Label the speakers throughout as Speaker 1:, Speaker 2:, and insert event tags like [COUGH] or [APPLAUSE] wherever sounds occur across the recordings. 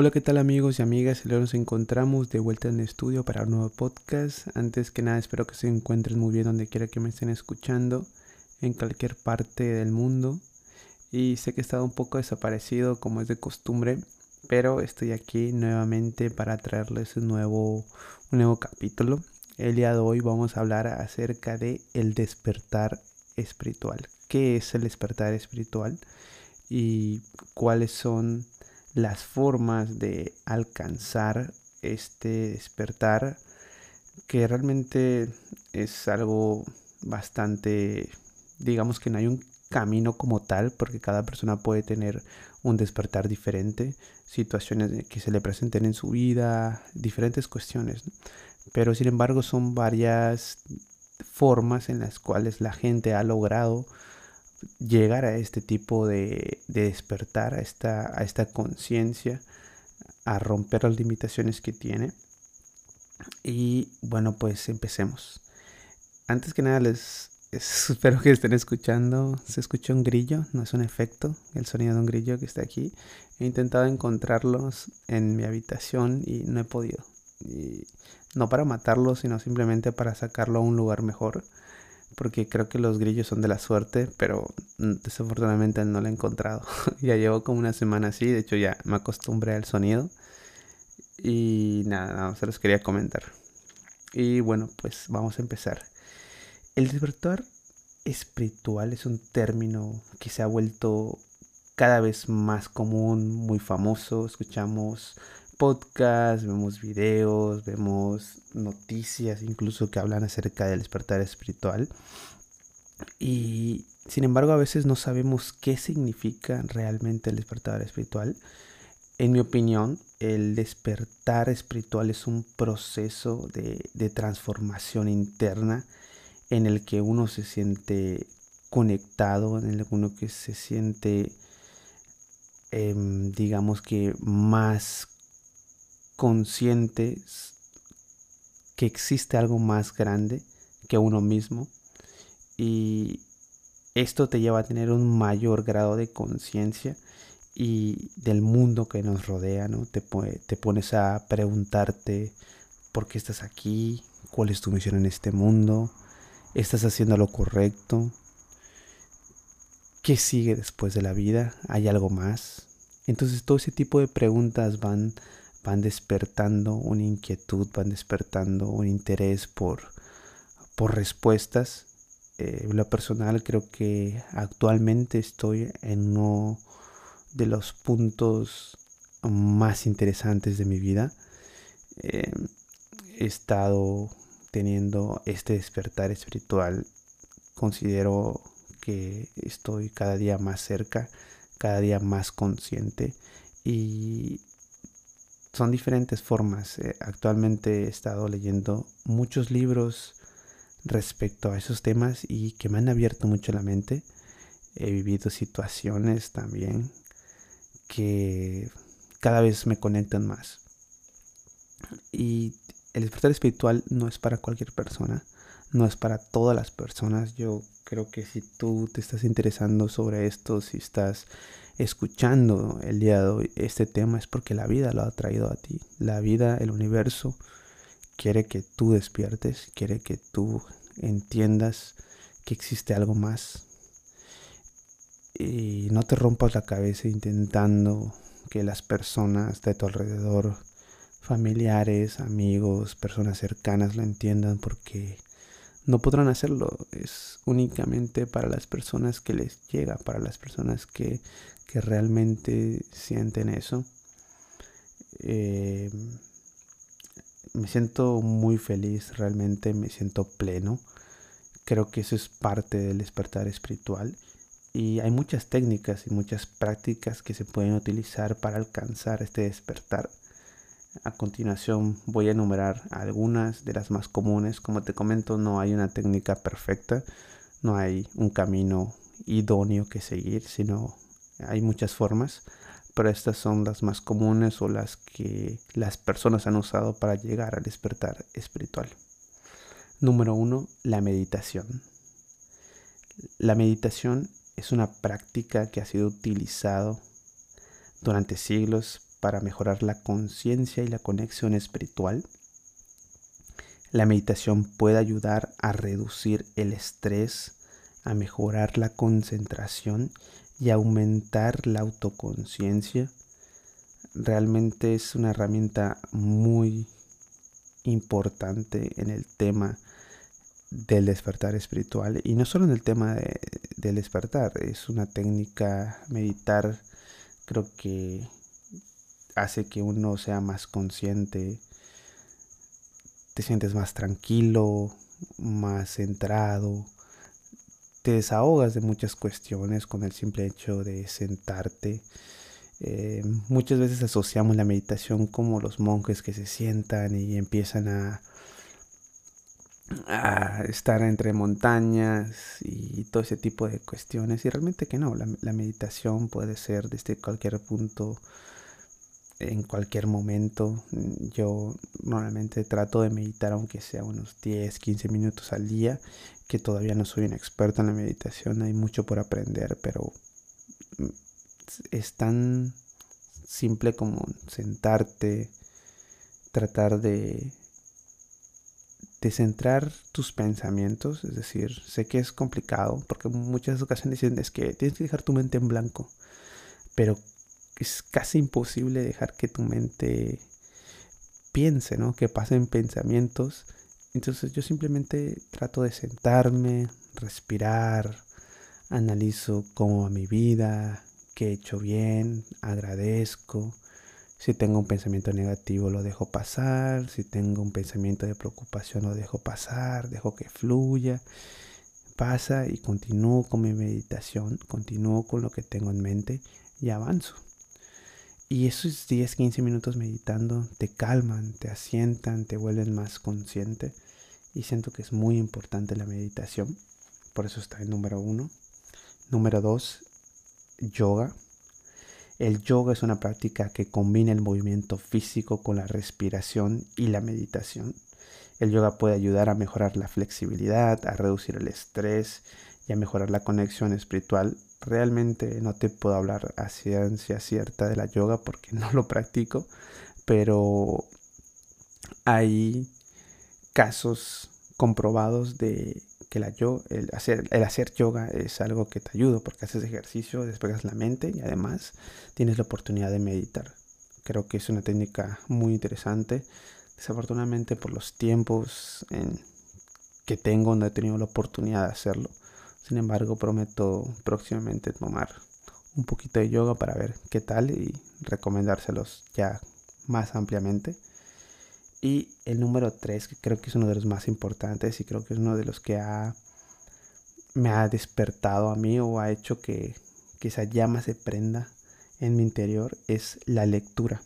Speaker 1: Hola, ¿qué tal amigos y amigas? Hoy nos encontramos de vuelta en el estudio para un nuevo podcast. Antes que nada, espero que se encuentren muy bien donde quiera que me estén escuchando, en cualquier parte del mundo. Y sé que he estado un poco desaparecido como es de costumbre, pero estoy aquí nuevamente para traerles un nuevo, un nuevo capítulo. El día de hoy vamos a hablar acerca de el despertar espiritual. ¿Qué es el despertar espiritual? Y cuáles son las formas de alcanzar este despertar que realmente es algo bastante digamos que no hay un camino como tal porque cada persona puede tener un despertar diferente situaciones que se le presenten en su vida diferentes cuestiones pero sin embargo son varias formas en las cuales la gente ha logrado llegar a este tipo de, despertar, a esta, conciencia, a romper las limitaciones que tiene. Y bueno, pues empecemos. Antes que nada les [LAUGHS] espero que estén escuchando. Se escucha un grillo, no es un efecto, el sonido de un grillo que está aquí. He intentado encontrarlos en mi habitación y no he podido. No para matarlos, sino simplemente para sacarlo a un lugar mejor porque creo que los grillos son de la suerte, pero desafortunadamente no lo he encontrado. [LAUGHS] ya llevo como una semana así, de hecho ya me acostumbré al sonido. Y nada, se los quería comentar. Y bueno, pues vamos a empezar. El despertar espiritual es un término que se ha vuelto cada vez más común, muy famoso. Escuchamos podcasts, vemos videos, vemos noticias incluso que hablan acerca del despertar espiritual. Y sin embargo a veces no sabemos qué significa realmente el despertar espiritual. En mi opinión, el despertar espiritual es un proceso de, transformación interna en el que uno se siente conectado, en el que uno que se siente, em, digamos que más conscientes que existe algo más grande que uno mismo y esto te lleva a tener un mayor grado de conciencia y del mundo que nos rodea, ¿no? Te, te pones a preguntarte por qué estás aquí, cuál es tu misión en este mundo, estás haciendo lo correcto, qué sigue después de la vida, hay algo más. Entonces todo ese tipo de preguntas van van despertando una inquietud, van despertando un interés por, por respuestas. Eh, lo personal creo que actualmente estoy en uno de los puntos más interesantes de mi vida. Eh, he estado teniendo este despertar espiritual. Considero que estoy cada día más cerca, cada día más consciente y son diferentes formas. Eh, actualmente he estado leyendo muchos libros respecto a esos temas y que me han abierto mucho la mente. He vivido situaciones también que cada vez me conectan más. Y el despertar espiritual no es para cualquier persona, no es para todas las personas. Yo creo que si tú te estás interesando sobre esto, si estás escuchando el día de hoy este tema es porque la vida lo ha traído a ti. La vida, el universo, quiere que tú despiertes, quiere que tú entiendas que existe algo más. Y no te rompas la cabeza intentando que las personas de tu alrededor, familiares, amigos, personas cercanas lo entiendan porque no podrán hacerlo. Es únicamente para las personas que les llega, para las personas que, realmente sienten eso. Eh, me siento muy feliz, realmente me siento pleno. Creo que eso es parte del despertar espiritual. Y hay muchas técnicas y muchas prácticas que se pueden utilizar para alcanzar este despertar. A continuación voy a enumerar algunas de las más comunes. Como te comento, no hay una técnica perfecta, no hay un camino idóneo que seguir, sino hay muchas formas, pero estas son las más comunes o las que las personas han usado para llegar al despertar espiritual. Número uno, la meditación. La meditación es una práctica que ha sido utilizado durante siglos para mejorar la conciencia y la conexión espiritual. La meditación puede ayudar a reducir el estrés, a mejorar la concentración y aumentar la autoconciencia. Realmente es una herramienta muy importante en el tema del despertar espiritual y no solo en el tema del despertar, es una técnica meditar creo que hace que uno sea más consciente, te sientes más tranquilo, más centrado, te desahogas de muchas cuestiones con el simple hecho de sentarte. Eh, muchas veces asociamos la meditación como los monjes que se sientan y empiezan a, estar entre montañas y todo ese tipo de cuestiones. Y realmente que no, la meditación puede ser desde cualquier punto en cualquier momento. Yo normalmente trato de meditar aunque sea unos 10, 15 minutos al día, que todavía no soy un experto en la meditación, hay mucho por aprender, pero mm, es tan simple como sentarte, tratar de de centrar tus pensamientos, es decir, sé que es complicado porque muchas ocasiones dicen es que tienes que dejar tu mente en blanco, pero es casi imposible dejar que tu mente piense, ¿no? Que pasen pensamientos. Entonces yo simplemente trato de sentarme, respirar, analizo cómo va mi vida, qué he hecho bien, agradezco. Si tengo un pensamiento negativo lo dejo pasar, si tengo un pensamiento de preocupación lo dejo pasar, dejo que fluya, pasa y continúo con mi meditación, continúo con lo que tengo en mente y avanzo. Y esos 10, 15 minutos meditando te calman, te asientan, te vuelven más consciente. Y siento que es muy importante la meditación. Por eso está en número uno. Número dos, yoga. El yoga es una práctica que combina el movimiento físico con la respiración y la meditación. El yoga puede ayudar a mejorar la flexibilidad, a reducir el estrés y a mejorar la conexión espiritual realmente no te puedo hablar a ciencia cierta de la yoga porque [LAUGHS] no lo practico, pero hay casos comprobados de que la yo, el, hacer, el hacer yoga es algo que te ayuda porque haces ejercicio, despegas la mente y además tienes la oportunidad de meditar. Creo que es una técnica muy interesante. Desafortunadamente por los tiempos en que tengo no he tenido la oportunidad de hacerlo sin embargo, prometo próximamente tomar un poquito de yoga para ver qué tal y recomendárselos ya más ampliamente. Y el número 3, que creo que es uno de los más importantes y creo que es uno de los que ha, me ha despertado a mí o ha hecho que, que esa llama se prenda en mi interior, es la lectura.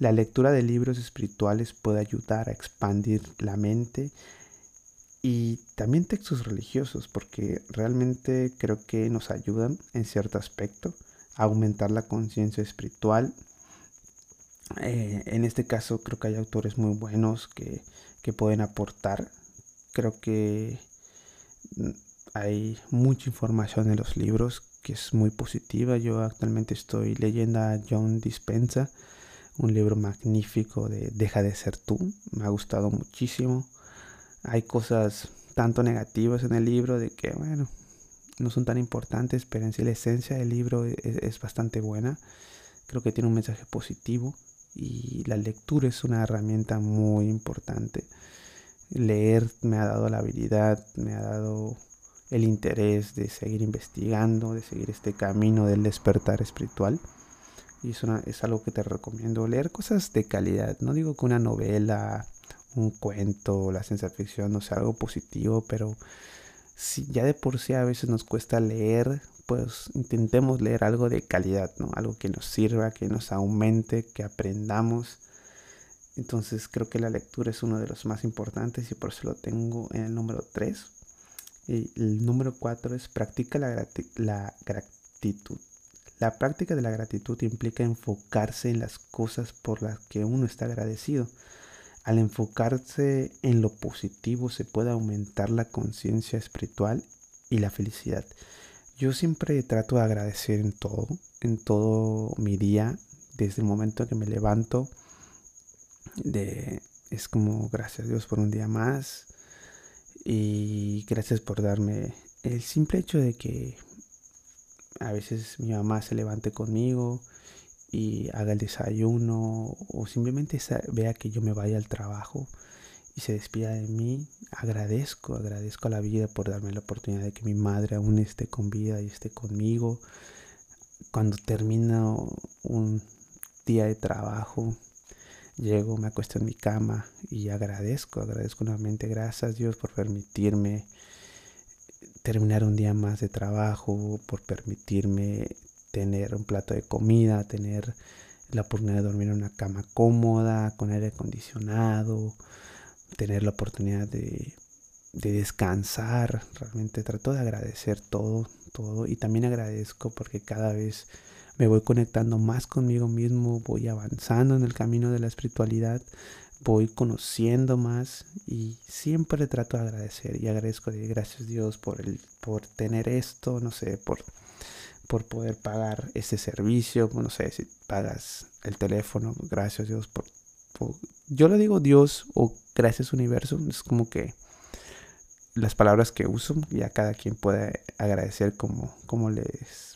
Speaker 1: La lectura de libros espirituales puede ayudar a expandir la mente y también textos religiosos, porque realmente creo que nos ayudan en cierto aspecto a aumentar la conciencia espiritual. Eh, en este caso creo que hay autores muy buenos que, que pueden aportar. Creo que mm, hay mucha información en los libros que es muy positiva. Yo actualmente estoy leyendo a John Dispensa, un libro magnífico de Deja de ser tú. Me ha gustado muchísimo hay cosas tanto negativas en el libro de que, bueno, no son tan importantes, pero en sí la esencia del libro e-, e-, es, bastante buena. Creo que tiene un mensaje positivo y la lectura es una herramienta muy importante. Leer me ha dado la habilidad, me ha dado el interés de seguir investigando, de seguir este camino del despertar espiritual. Y es, es algo que te recomiendo. Leer cosas de calidad. No digo que una novela un cuento, la ciencia ficción, no sea, algo positivo, pero si ya de por sí a veces nos cuesta leer, pues intentemos leer algo de calidad, ¿no? Algo que nos sirva, que nos aumente, que aprendamos. Entonces creo que la lectura es uno de los más importantes y por eso lo tengo en el número 3. Y el número 4 es practica la, la gratitud. La práctica de la gratitud implica enfocarse en las cosas por las que uno está agradecido. Al enfocarse en lo positivo se puede aumentar la conciencia espiritual y la felicidad. Yo siempre trato de agradecer en todo, en todo mi día. desde el momento que me levanto, de, es como gracias a Dios por un día más y gracias por darme el simple hecho de que a veces mi mamá se levante conmigo y haga el desayuno o simplemente vea que yo me vaya al trabajo y se despida de mí, agradezco, agradezco a la vida por darme la oportunidad de que mi madre aún esté con vida y esté conmigo. Cuando termino un día de trabajo, llego, me acuesto en mi cama y agradezco, agradezco nuevamente, gracias Dios por permitirme terminar un día más de trabajo, por permitirme tener un plato de comida, tener la oportunidad de dormir en una cama cómoda, con aire acondicionado, tener la oportunidad de, descansar. Realmente trato de agradecer todo, todo. Y también agradezco porque cada vez me voy conectando más conmigo mismo, voy avanzando en el camino de la espiritualidad, voy conociendo más y siempre trato de agradecer y agradezco de gracias Dios por el por tener esto, no sé, por por poder pagar este servicio, no sé si pagas el teléfono, gracias Dios por yo lo digo Dios o gracias universo, es como que las palabras que uso, ya cada quien puede agradecer como, como les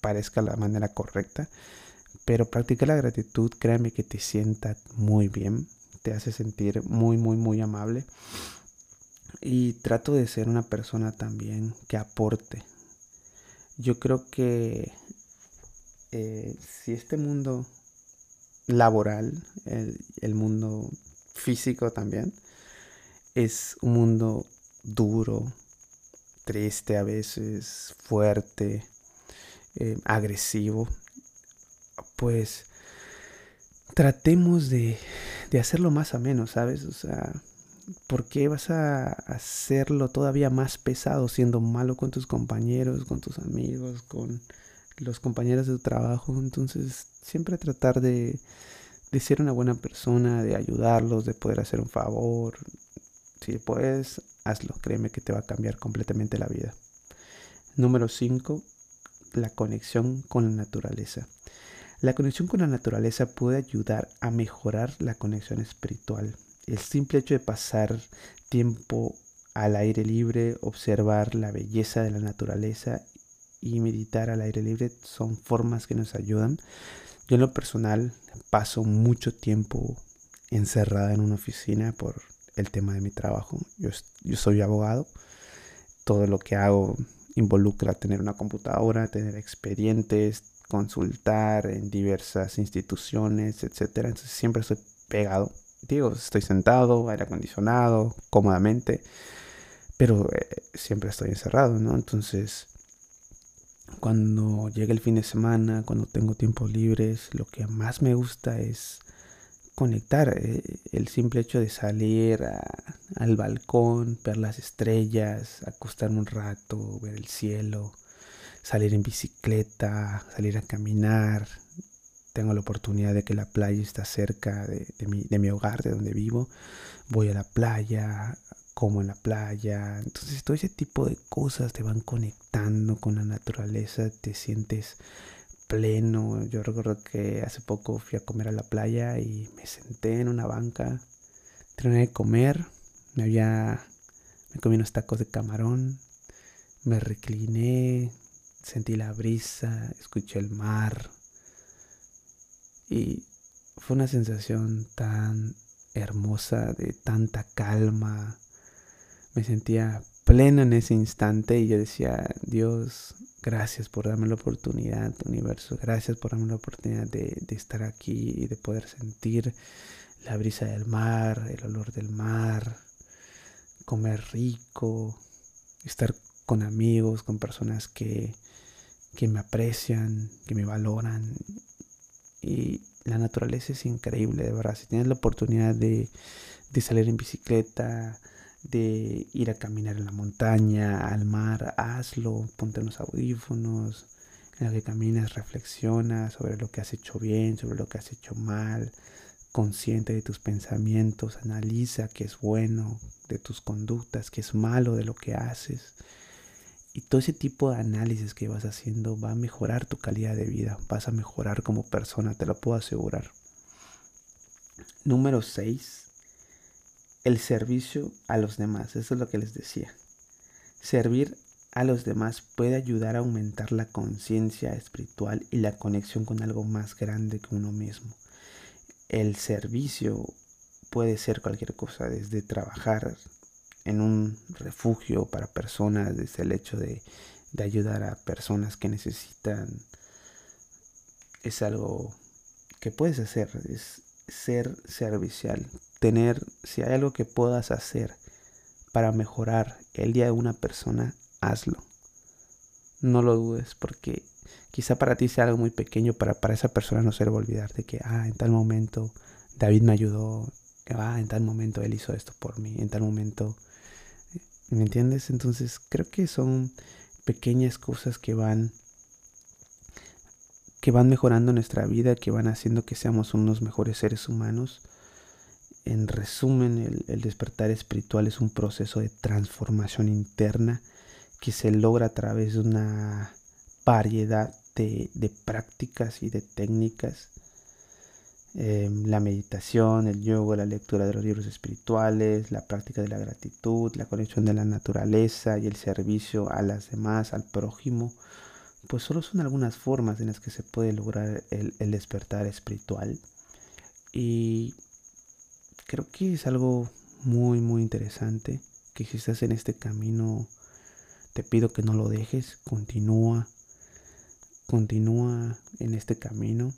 Speaker 1: parezca la manera correcta. Pero practica la gratitud, créame que te sienta muy bien, te hace sentir muy, muy, muy amable. Y trato de ser una persona también que aporte. Yo creo que eh, si este mundo laboral, el, mundo físico también, es un mundo duro, triste a veces, fuerte, eh, agresivo, pues tratemos de, de hacerlo más a menos, ¿sabes? O sea, ¿por qué vas a hacerlo todavía más pesado siendo malo con tus compañeros, con tus amigos, con los compañeros de tu trabajo? Entonces, siempre tratar de, ser una buena persona, de ayudarlos, de poder hacer un favor. Si puedes, hazlo. Créeme que te va a cambiar completamente la vida. Número 5. La conexión con la naturaleza. La conexión con la naturaleza puede ayudar a mejorar la conexión espiritual. El simple hecho de pasar tiempo al aire libre, observar la belleza de la naturaleza y meditar al aire libre son formas que nos ayudan yo en lo personal paso mucho tiempo encerrada en una oficina por el tema de mi trabajo. Yo, yo soy abogado. Todo lo que hago involucra tener una computadora, tener expedientes, consultar en diversas instituciones, etcétera. Entonces siempre estoy pegado. Estoy sentado, aire acondicionado, cómodamente, pero eh, siempre estoy encerrado, ¿no? Entonces, cuando llega el fin de semana, cuando tengo tiempos libres, lo que más me gusta es conectar. Eh, el simple hecho de salir al balcón, ver las estrellas, acostarme un rato, ver el cielo, salir en bicicleta, salir a caminar. Tengo la oportunidad de que la playa está cerca de, mi, de mi hogar, de donde vivo. Voy a la playa, como en la playa. Entonces todo ese tipo de cosas te van conectando con la naturaleza, te sientes pleno. Yo recuerdo que hace poco fui a comer a la playa y me senté en una banca, terminé de comer, me había me comí unos tacos de camarón, me recliné, sentí la brisa, escuché el mar y fue una sensación tan hermosa de tanta calma, me sentía pleno en ese instante y yo decía, Dios, gracias por darme la oportunidad, universo, gracias por darme la oportunidad de, estar aquí y de poder sentir la brisa del mar, el olor del mar, comer rico, estar con amigos, con personas que, que me aprecian, que me valoran. Y la naturaleza es increíble, de verdad. Si tienes la oportunidad de, de salir en bicicleta, de ir a caminar en la montaña, al mar, hazlo, ponte unos audífonos, en lo que caminas reflexiona sobre lo que has hecho bien, sobre lo que has hecho mal, consciente de tus pensamientos, analiza qué es bueno de tus conductas, qué es malo de lo que haces Y todo ese tipo de análisis que vas haciendo va a mejorar tu calidad de vida, vas a mejorar como persona, te lo puedo asegurar. Número 6. El servicio a los demás. Eso es lo que les decía. Servir a los demás puede ayudar a aumentar la conciencia espiritual y la conexión con algo más grande que uno mismo. El servicio puede ser cualquier cosa, desde trabajar en un refugio para personas, desde el hecho de, ayudar a personas que necesitan, es algo que puedes hacer, es ser servicial, tener, si hay algo que puedas hacer para mejorar el día de una persona, hazlo. No lo dudes porque quizá para ti sea algo muy pequeño, para, para esa persona no se le olvidar de que, ah, en tal momento David me ayudó, ah, en tal momento él hizo esto por mí, en tal momento, ¿me entiendes? Entonces creo que son pequeñas cosas que van que van mejorando nuestra vida, que van haciendo que seamos unos mejores seres humanos. En resumen, el, despertar espiritual es un proceso de transformación interna que se logra a través de una variedad de prácticas y de técnicas Em, la meditación, el yoga, la lectura de los libros espirituales, la práctica de la gratitud, la conexión de la naturaleza y el servicio a las demás, al prójimo, pues solo son algunas formas en las que se puede lograr el, el despertar espiritual. Y creo que es algo muy, muy interesante, que si estás en este camino, te pido que no lo dejes, continúa, continúa en este camino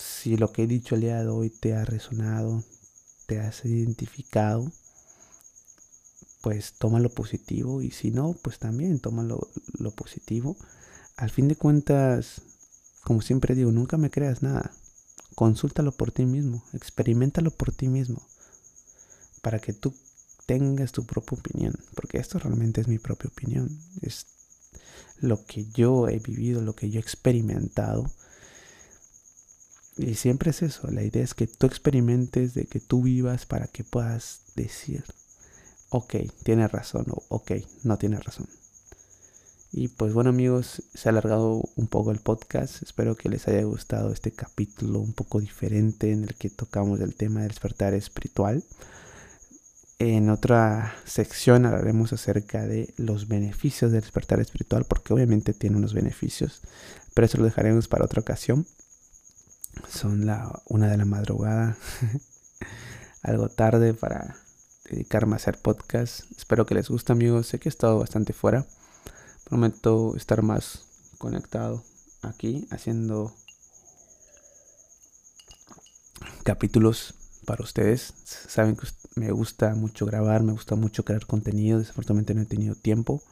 Speaker 1: si lo que he dicho el día de hoy te ha resonado, te has identificado, pues toma lo positivo y si no, pues también toma lo, positivo. Al fin de cuentas, como siempre digo, nunca me creas nada. Consúltalo por ti mismo, experimentalo por ti mismo, para que tú tengas tu propia opinión, porque esto realmente es mi propia opinión, es lo que yo he vivido, lo que yo he experimentado y siempre es eso, la idea es que tú experimentes, de que tú vivas para que puedas decir, ok, tiene razón o ok, no tiene razón. Y pues bueno amigos, se ha alargado un poco el podcast, espero que les haya gustado este capítulo un poco diferente en el que tocamos el tema del despertar espiritual. En otra sección hablaremos acerca de los beneficios del despertar espiritual, porque obviamente tiene unos beneficios, pero eso lo dejaremos para otra ocasión. Son la una de la madrugada. [LAUGHS] Algo tarde para dedicarme a hacer podcast. Espero que les guste amigos. Sé que he estado bastante fuera. Prometo estar más conectado aquí haciendo capítulos para ustedes. Saben que me gusta mucho grabar, me gusta mucho crear contenido. Desafortunadamente no he tenido tiempo.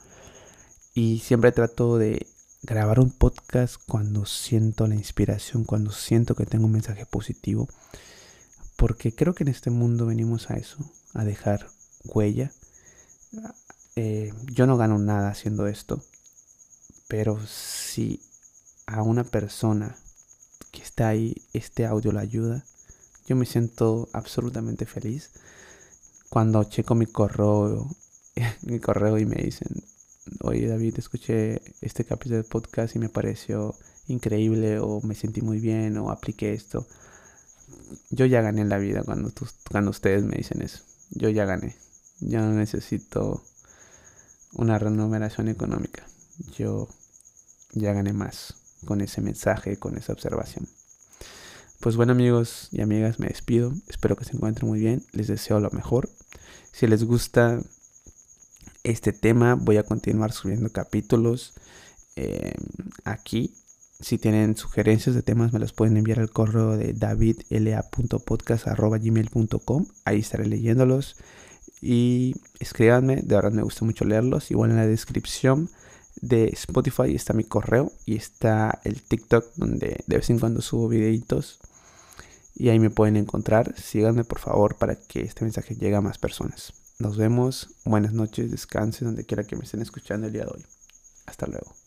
Speaker 1: Y siempre trato de grabar un podcast cuando siento la inspiración, cuando siento que tengo un mensaje positivo, porque creo que en este mundo venimos a eso, a dejar huella. Eh, yo no gano nada haciendo esto, pero si a una persona que está ahí este audio la ayuda, yo me siento absolutamente feliz cuando checo mi correo, [LAUGHS] mi correo y me dicen, oye David, escuché este capítulo de podcast y me pareció increíble o me sentí muy bien o apliqué esto. Yo ya gané en la vida cuando, cuando ustedes me dicen eso. Yo ya gané. Yo no necesito una remuneración económica. Yo ya gané más con ese mensaje, con esa observación. Pues bueno amigos y amigas, me despido. Espero que se encuentren muy bien. Les deseo lo mejor. Si les gusta este tema. Voy a continuar subiendo capítulos eh, aquí. Si tienen sugerencias de temas, me los pueden enviar al correo de davidla.podcast.gmail.com. Ahí estaré leyéndolos. Y escríbanme, de verdad me gusta mucho leerlos. Igual en la descripción de Spotify está mi correo y está el TikTok donde de vez en cuando subo videitos. Y ahí me pueden encontrar. Síganme por favor para que este mensaje llegue a más personas. Nos vemos. Buenas noches. Descansen donde quiera que me estén escuchando el día de hoy. Hasta luego.